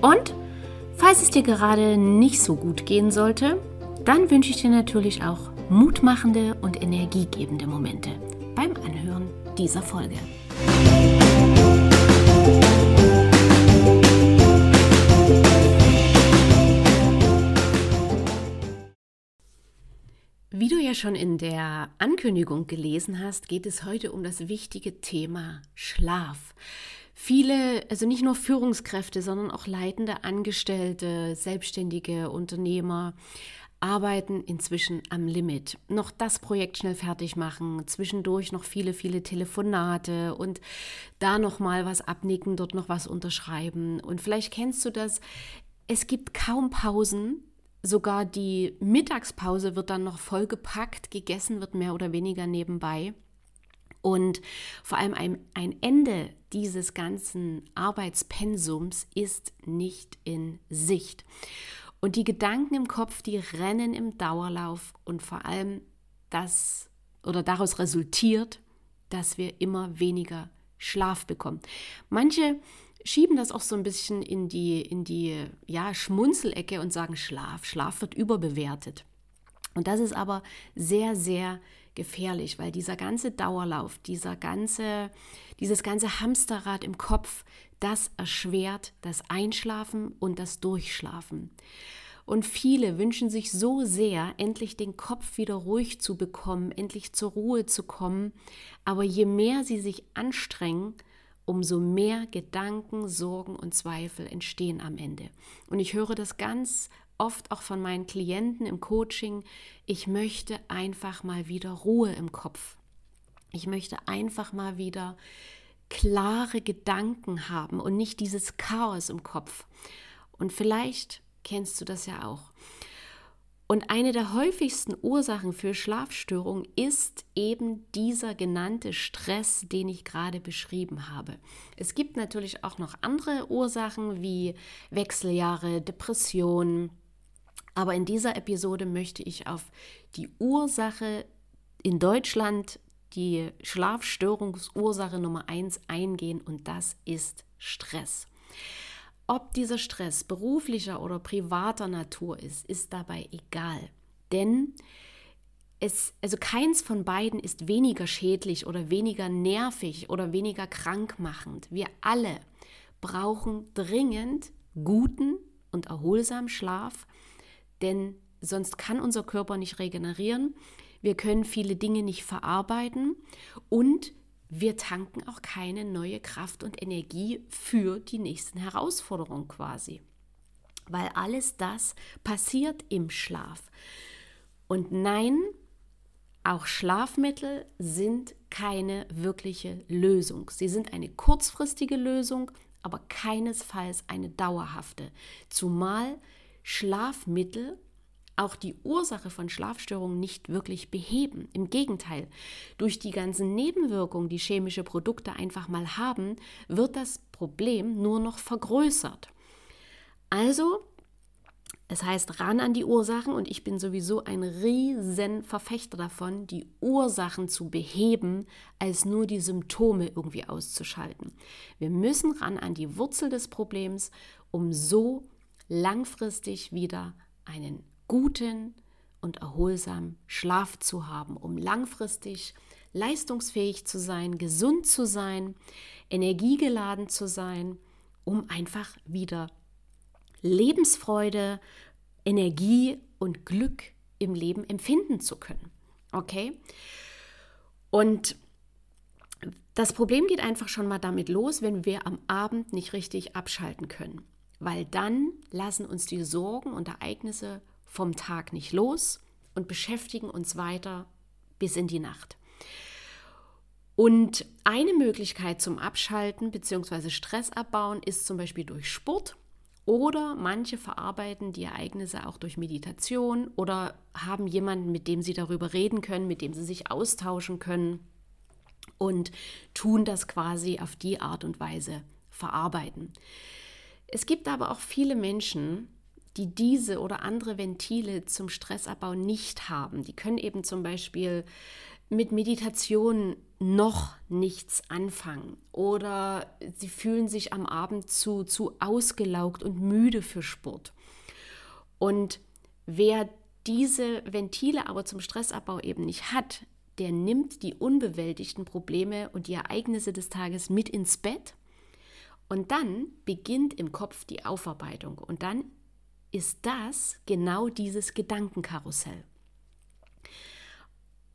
und falls es dir gerade nicht so gut gehen sollte, dann wünsche ich dir natürlich auch mutmachende und energiegebende Momente beim Anhören dieser Folge. Wie du ja schon in der Ankündigung gelesen hast, geht es heute um das wichtige Thema Schlaf. Viele, also nicht nur Führungskräfte, sondern auch leitende Angestellte, selbstständige Unternehmer arbeiten inzwischen am Limit. Noch das Projekt schnell fertig machen, zwischendurch noch viele, viele Telefonate und da noch mal was abnicken, dort noch was unterschreiben. Und vielleicht kennst du das, es gibt kaum Pausen. Sogar die Mittagspause wird dann noch vollgepackt, gegessen wird mehr oder weniger nebenbei. Und vor allem ein, ein Ende dieses ganzen Arbeitspensums ist nicht in Sicht. Und die Gedanken im Kopf, die rennen im Dauerlauf und vor allem das oder daraus resultiert, dass wir immer weniger Schlaf bekommen. Manche schieben das auch so ein bisschen in die, in die ja, Schmunzelecke und sagen, Schlaf, Schlaf wird überbewertet. Und das ist aber sehr, sehr gefährlich, weil dieser ganze Dauerlauf, dieser ganze, dieses ganze Hamsterrad im Kopf, das erschwert das Einschlafen und das Durchschlafen. Und viele wünschen sich so sehr, endlich den Kopf wieder ruhig zu bekommen, endlich zur Ruhe zu kommen. Aber je mehr sie sich anstrengen, umso mehr Gedanken, Sorgen und Zweifel entstehen am Ende. Und ich höre das ganz oft auch von meinen Klienten im Coaching, ich möchte einfach mal wieder Ruhe im Kopf. Ich möchte einfach mal wieder klare Gedanken haben und nicht dieses Chaos im Kopf. Und vielleicht kennst du das ja auch. Und eine der häufigsten Ursachen für Schlafstörungen ist eben dieser genannte Stress, den ich gerade beschrieben habe. Es gibt natürlich auch noch andere Ursachen wie Wechseljahre, Depressionen, aber in dieser Episode möchte ich auf die Ursache in Deutschland, die Schlafstörungsursache Nummer eins eingehen und das ist Stress. Ob dieser Stress beruflicher oder privater Natur ist, ist dabei egal. Denn es, also keins von beiden ist weniger schädlich oder weniger nervig oder weniger krankmachend. Wir alle brauchen dringend guten und erholsamen Schlaf, denn sonst kann unser Körper nicht regenerieren. Wir können viele Dinge nicht verarbeiten und wir tanken auch keine neue Kraft und Energie für die nächsten Herausforderungen quasi. Weil alles das passiert im Schlaf. Und nein, auch Schlafmittel sind keine wirkliche Lösung. Sie sind eine kurzfristige Lösung, aber keinesfalls eine dauerhafte. Zumal Schlafmittel auch die Ursache von Schlafstörungen nicht wirklich beheben. Im Gegenteil, durch die ganzen Nebenwirkungen, die chemische Produkte einfach mal haben, wird das Problem nur noch vergrößert. Also, es heißt ran an die Ursachen und ich bin sowieso ein riesen Verfechter davon, die Ursachen zu beheben, als nur die Symptome irgendwie auszuschalten. Wir müssen ran an die Wurzel des Problems, um so langfristig wieder einen guten und erholsamen Schlaf zu haben, um langfristig leistungsfähig zu sein, gesund zu sein, energiegeladen zu sein, um einfach wieder Lebensfreude, Energie und Glück im Leben empfinden zu können. Okay? Und das Problem geht einfach schon mal damit los, wenn wir am Abend nicht richtig abschalten können weil dann lassen uns die Sorgen und Ereignisse vom Tag nicht los und beschäftigen uns weiter bis in die Nacht. Und eine Möglichkeit zum Abschalten bzw. Stress abbauen ist zum Beispiel durch Sport Oder manche verarbeiten die Ereignisse auch durch Meditation oder haben jemanden, mit dem sie darüber reden können, mit dem sie sich austauschen können und tun das quasi auf die Art und Weise verarbeiten. Es gibt aber auch viele Menschen, die diese oder andere Ventile zum Stressabbau nicht haben. Die können eben zum Beispiel mit Meditation noch nichts anfangen oder sie fühlen sich am Abend zu, zu ausgelaugt und müde für Sport. Und wer diese Ventile aber zum Stressabbau eben nicht hat, der nimmt die unbewältigten Probleme und die Ereignisse des Tages mit ins Bett und dann beginnt im Kopf die Aufarbeitung und dann ist das genau dieses Gedankenkarussell.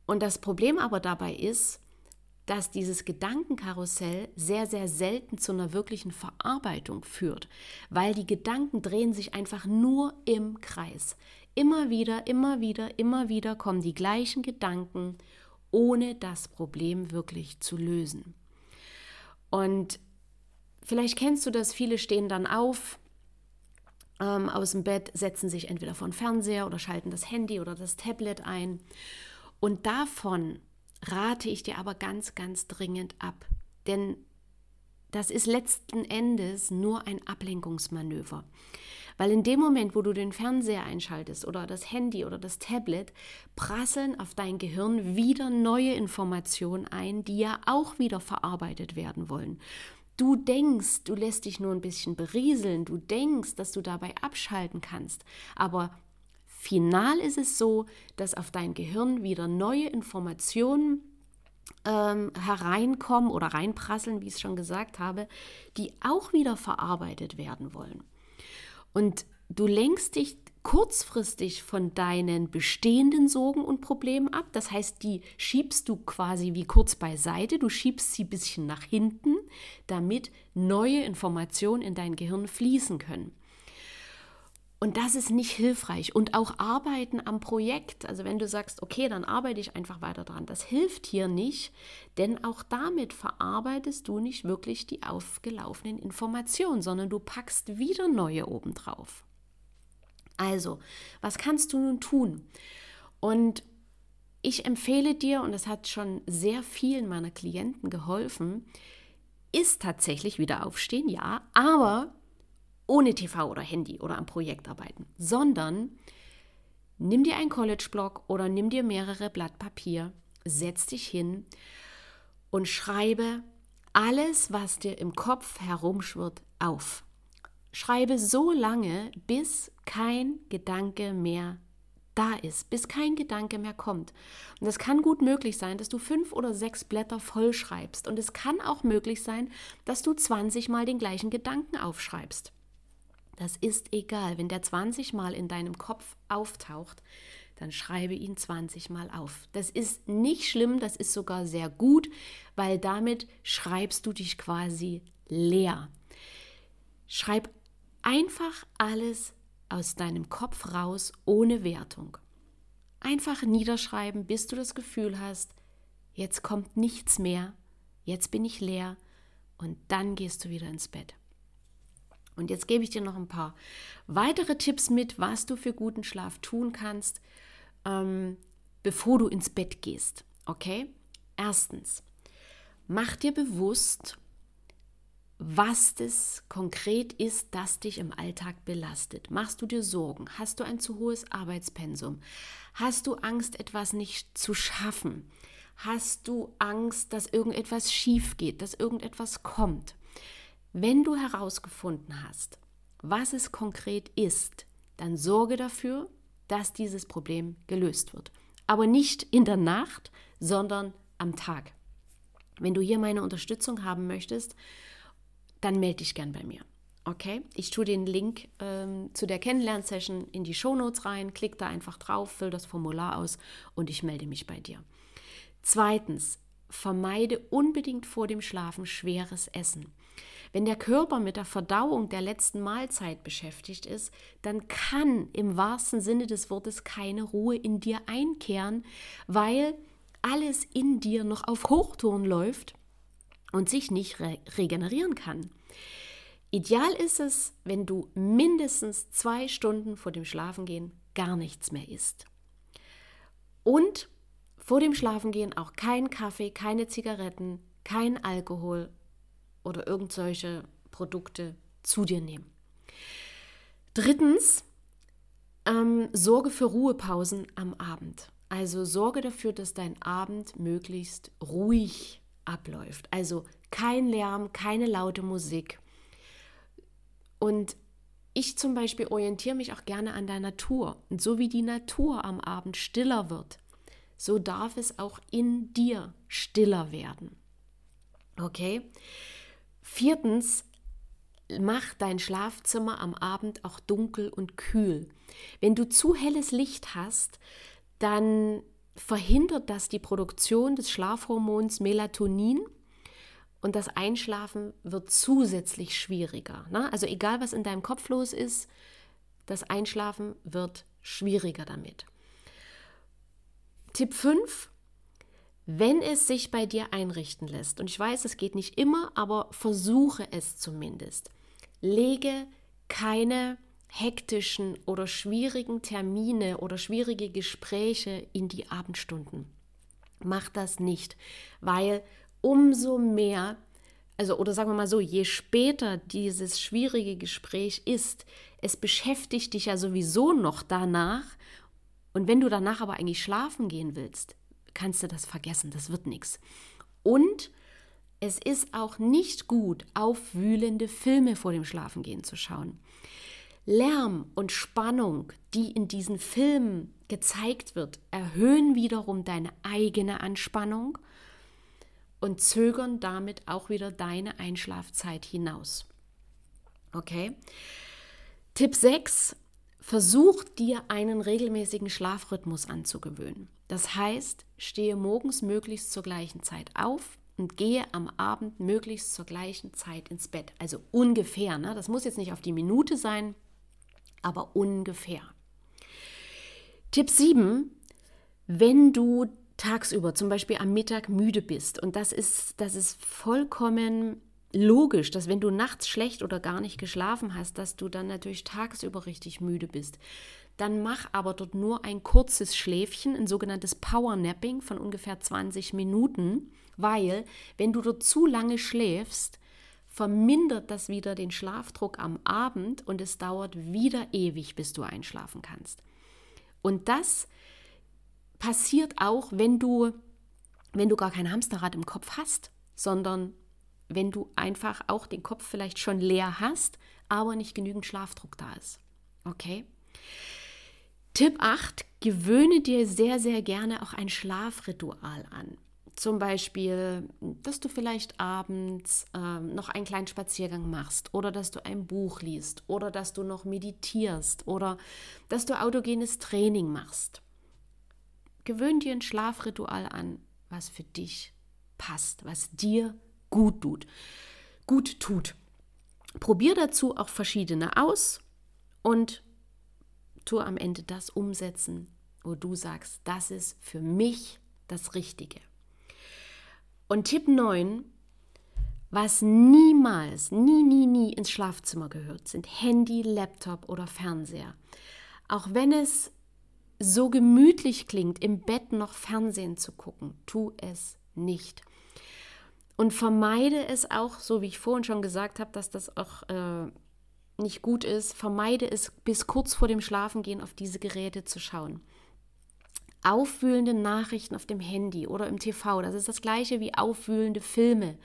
Und das Problem aber dabei ist, dass dieses Gedankenkarussell sehr, sehr selten zu einer wirklichen Verarbeitung führt, weil die Gedanken drehen sich einfach nur im Kreis. Immer wieder, immer wieder, immer wieder kommen die gleichen Gedanken, ohne das Problem wirklich zu lösen. Und vielleicht kennst du das, viele stehen dann auf, ähm, aus dem Bett, setzen sich entweder vor den Fernseher oder schalten das Handy oder das Tablet ein. Und davon rate ich dir aber ganz, ganz dringend ab. Denn das ist letzten Endes nur ein Ablenkungsmanöver. Weil in dem Moment, wo du den Fernseher einschaltest oder das Handy oder das Tablet, prasseln auf dein Gehirn wieder neue Informationen ein, die ja auch wieder verarbeitet werden wollen. Du denkst, du lässt dich nur ein bisschen berieseln, du denkst, dass du dabei abschalten kannst, aber final ist es so, dass auf dein Gehirn wieder neue Informationen ähm, hereinkommen oder reinprasseln, wie ich es schon gesagt habe, die auch wieder verarbeitet werden wollen. Und du lenkst dich kurzfristig von deinen bestehenden Sorgen und Problemen ab. Das heißt, die schiebst du quasi wie kurz beiseite, du schiebst sie ein bisschen nach hinten, damit neue Informationen in dein Gehirn fließen können. Und das ist nicht hilfreich. Und auch Arbeiten am Projekt, also wenn du sagst, okay, dann arbeite ich einfach weiter dran, das hilft hier nicht, denn auch damit verarbeitest du nicht wirklich die aufgelaufenen Informationen, sondern du packst wieder neue obendrauf. Also, was kannst du nun tun? Und ich empfehle dir, und das hat schon sehr vielen meiner Klienten geholfen, ist tatsächlich wieder aufstehen, ja, aber ohne TV oder Handy oder am Projekt arbeiten, sondern nimm dir einen College-Blog oder nimm dir mehrere Blatt Papier, setz dich hin und schreibe alles, was dir im Kopf herumschwirrt, auf. Schreibe so lange, bis kein Gedanke mehr da ist, bis kein Gedanke mehr kommt. Und es kann gut möglich sein, dass du fünf oder sechs Blätter voll schreibst. Und es kann auch möglich sein, dass du 20 Mal den gleichen Gedanken aufschreibst. Das ist egal. Wenn der 20 Mal in deinem Kopf auftaucht, dann schreibe ihn 20 Mal auf. Das ist nicht schlimm, das ist sogar sehr gut, weil damit schreibst du dich quasi leer. Schreib einfach alles aus deinem Kopf raus ohne Wertung. Einfach niederschreiben, bis du das Gefühl hast, jetzt kommt nichts mehr, jetzt bin ich leer und dann gehst du wieder ins Bett. Und jetzt gebe ich dir noch ein paar weitere Tipps mit, was du für guten Schlaf tun kannst, ähm, bevor du ins Bett gehst. Okay? Erstens, mach dir bewusst, was das konkret ist, das dich im Alltag belastet. Machst du dir Sorgen? Hast du ein zu hohes Arbeitspensum? Hast du Angst, etwas nicht zu schaffen? Hast du Angst, dass irgendetwas schief geht, dass irgendetwas kommt? Wenn du herausgefunden hast, was es konkret ist, dann sorge dafür, dass dieses Problem gelöst wird. Aber nicht in der Nacht, sondern am Tag. Wenn du hier meine Unterstützung haben möchtest, dann melde dich gern bei mir. Okay, ich tue den Link ähm, zu der Kennenlernsession in die Shownotes rein, klick da einfach drauf, füll das Formular aus und ich melde mich bei dir. Zweitens, vermeide unbedingt vor dem Schlafen schweres Essen. Wenn der Körper mit der Verdauung der letzten Mahlzeit beschäftigt ist, dann kann im wahrsten Sinne des Wortes keine Ruhe in dir einkehren, weil alles in dir noch auf Hochtouren läuft und sich nicht re regenerieren kann. Ideal ist es, wenn du mindestens zwei Stunden vor dem Schlafengehen gar nichts mehr isst. Und vor dem Schlafengehen auch kein Kaffee, keine Zigaretten, kein Alkohol oder irgendwelche Produkte zu dir nehmen. Drittens, ähm, sorge für Ruhepausen am Abend. Also sorge dafür, dass dein Abend möglichst ruhig abläuft. Also kein Lärm, keine laute Musik. Und ich zum Beispiel orientiere mich auch gerne an der Natur. Und so wie die Natur am Abend stiller wird, so darf es auch in dir stiller werden. Okay? Viertens, mach dein Schlafzimmer am Abend auch dunkel und kühl. Wenn du zu helles Licht hast, dann verhindert das die Produktion des Schlafhormons Melatonin und das Einschlafen wird zusätzlich schwieriger. Ne? Also egal, was in deinem Kopf los ist, das Einschlafen wird schwieriger damit. Tipp 5. Wenn es sich bei dir einrichten lässt, und ich weiß, es geht nicht immer, aber versuche es zumindest, lege keine hektischen oder schwierigen Termine oder schwierige Gespräche in die Abendstunden. Mach das nicht, weil umso mehr, also oder sagen wir mal so, je später dieses schwierige Gespräch ist, es beschäftigt dich ja sowieso noch danach. Und wenn du danach aber eigentlich schlafen gehen willst, kannst du das vergessen, das wird nichts. Und es ist auch nicht gut, aufwühlende Filme vor dem Schlafengehen zu schauen. Lärm und Spannung, die in diesen Filmen gezeigt wird, erhöhen wiederum deine eigene Anspannung und zögern damit auch wieder deine Einschlafzeit hinaus. Okay? Tipp 6. Versuch dir einen regelmäßigen Schlafrhythmus anzugewöhnen. Das heißt, stehe morgens möglichst zur gleichen Zeit auf und gehe am Abend möglichst zur gleichen Zeit ins Bett. Also ungefähr. Ne? Das muss jetzt nicht auf die Minute sein, aber ungefähr. Tipp 7. Wenn du tagsüber, zum Beispiel am Mittag müde bist. Und das ist, das ist vollkommen logisch, dass wenn du nachts schlecht oder gar nicht geschlafen hast, dass du dann natürlich tagsüber richtig müde bist. Dann mach aber dort nur ein kurzes Schläfchen, ein sogenanntes Powernapping von ungefähr 20 Minuten, weil wenn du dort zu lange schläfst, vermindert das wieder den Schlafdruck am Abend und es dauert wieder ewig, bis du einschlafen kannst. Und das passiert auch, wenn du, wenn du gar kein Hamsterrad im Kopf hast, sondern wenn du einfach auch den Kopf vielleicht schon leer hast, aber nicht genügend Schlafdruck da ist. Okay? Tipp 8, gewöhne dir sehr, sehr gerne auch ein Schlafritual an. Zum Beispiel, dass du vielleicht abends äh, noch einen kleinen Spaziergang machst oder dass du ein Buch liest oder dass du noch meditierst oder dass du autogenes Training machst. Gewöhn dir ein Schlafritual an, was für dich passt, was dir gut tut. Gut tut. Probier dazu auch verschiedene aus und tu am Ende das umsetzen, wo du sagst, das ist für mich das Richtige. Und Tipp 9, was niemals, nie, nie, nie ins Schlafzimmer gehört, sind Handy, Laptop oder Fernseher. Auch wenn es so gemütlich klingt, im Bett noch Fernsehen zu gucken, tu es nicht. Und vermeide es auch, so wie ich vorhin schon gesagt habe, dass das auch äh, nicht gut ist, vermeide es bis kurz vor dem Schlafengehen auf diese Geräte zu schauen. Aufwühlende Nachrichten auf dem Handy oder im TV, das ist das gleiche wie aufwühlende Filme,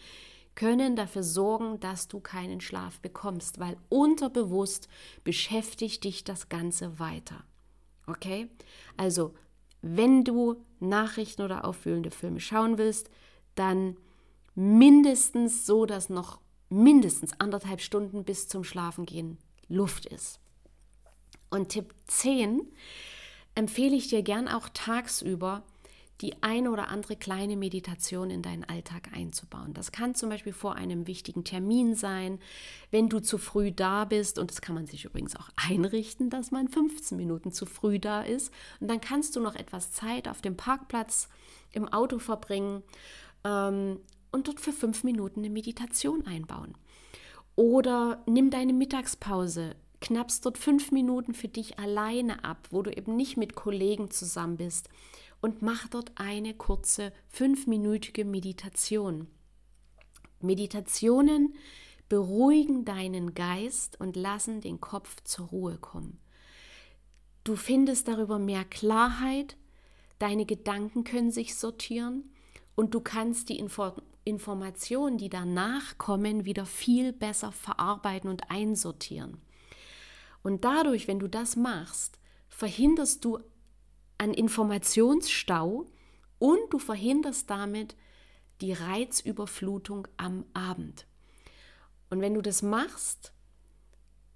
können dafür sorgen, dass du keinen Schlaf bekommst, weil unterbewusst beschäftigt dich das Ganze weiter. Okay? Also, wenn du Nachrichten oder aufwühlende Filme schauen willst, dann mindestens so, dass noch mindestens anderthalb Stunden bis zum Schlafengehen Luft ist. Und Tipp 10 empfehle ich dir gern auch tagsüber die eine oder andere kleine Meditation in deinen Alltag einzubauen. Das kann zum Beispiel vor einem wichtigen Termin sein, wenn du zu früh da bist. Und das kann man sich übrigens auch einrichten, dass man 15 Minuten zu früh da ist. Und dann kannst du noch etwas Zeit auf dem Parkplatz im Auto verbringen ähm, und dort für fünf Minuten eine Meditation einbauen. Oder nimm deine Mittagspause, knappst dort fünf Minuten für dich alleine ab, wo du eben nicht mit Kollegen zusammen bist und mach dort eine kurze fünfminütige Meditation. Meditationen beruhigen deinen Geist und lassen den Kopf zur Ruhe kommen. Du findest darüber mehr Klarheit, deine Gedanken können sich sortieren und du kannst die Info Informationen, die danach kommen, wieder viel besser verarbeiten und einsortieren. Und dadurch, wenn du das machst, verhinderst du einen Informationsstau und du verhinderst damit die Reizüberflutung am Abend. Und wenn du das machst,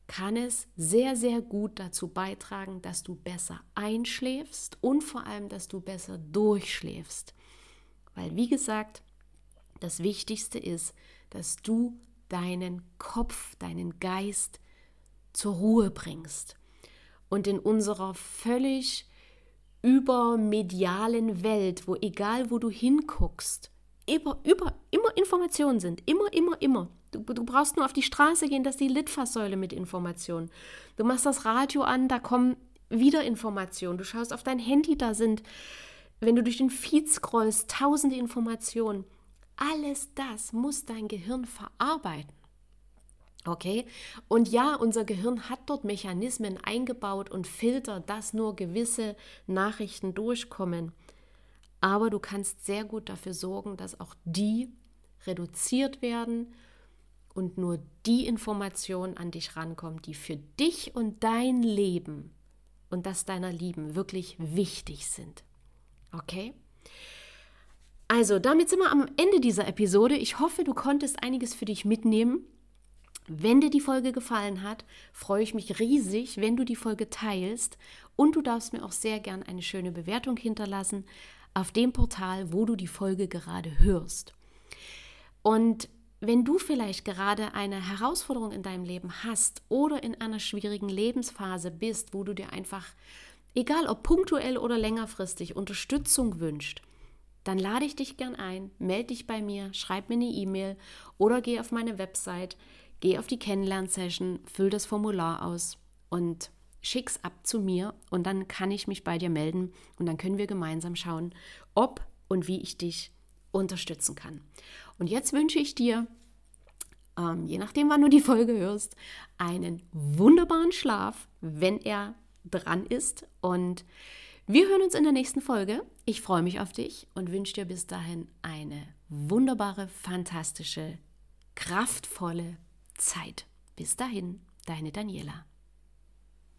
kann es sehr, sehr gut dazu beitragen, dass du besser einschläfst und vor allem, dass du besser durchschläfst. Weil, wie gesagt, das Wichtigste ist, dass du deinen Kopf, deinen Geist zur Ruhe bringst. Und in unserer völlig übermedialen Welt, wo egal wo du hinguckst, immer, über, immer Informationen sind, immer, immer, immer. Du, du brauchst nur auf die Straße gehen, das ist die Litfaßsäule mit Informationen. Du machst das Radio an, da kommen wieder Informationen. Du schaust auf dein Handy, da sind, wenn du durch den Feed scrollst, tausende Informationen. Alles das muss dein Gehirn verarbeiten. Okay? Und ja, unser Gehirn hat dort Mechanismen eingebaut und Filter, dass nur gewisse Nachrichten durchkommen. Aber du kannst sehr gut dafür sorgen, dass auch die reduziert werden und nur die Informationen an dich rankommen, die für dich und dein Leben und das deiner Lieben wirklich wichtig sind. Okay? Also, damit sind wir am Ende dieser Episode. Ich hoffe, du konntest einiges für dich mitnehmen. Wenn dir die Folge gefallen hat, freue ich mich riesig, wenn du die Folge teilst und du darfst mir auch sehr gern eine schöne Bewertung hinterlassen auf dem Portal, wo du die Folge gerade hörst. Und wenn du vielleicht gerade eine Herausforderung in deinem Leben hast oder in einer schwierigen Lebensphase bist, wo du dir einfach, egal ob punktuell oder längerfristig, Unterstützung wünscht, dann lade ich dich gern ein, melde dich bei mir, schreib mir eine E-Mail oder geh auf meine Website, geh auf die Kennenlernsession, füll das Formular aus und schick's ab zu mir und dann kann ich mich bei dir melden und dann können wir gemeinsam schauen, ob und wie ich dich unterstützen kann. Und jetzt wünsche ich dir, ähm, je nachdem, wann du die Folge hörst, einen wunderbaren Schlaf, wenn er dran ist. Und wir hören uns in der nächsten Folge. Ich freue mich auf dich und wünsche dir bis dahin eine wunderbare, fantastische, kraftvolle Zeit. Bis dahin, deine Daniela.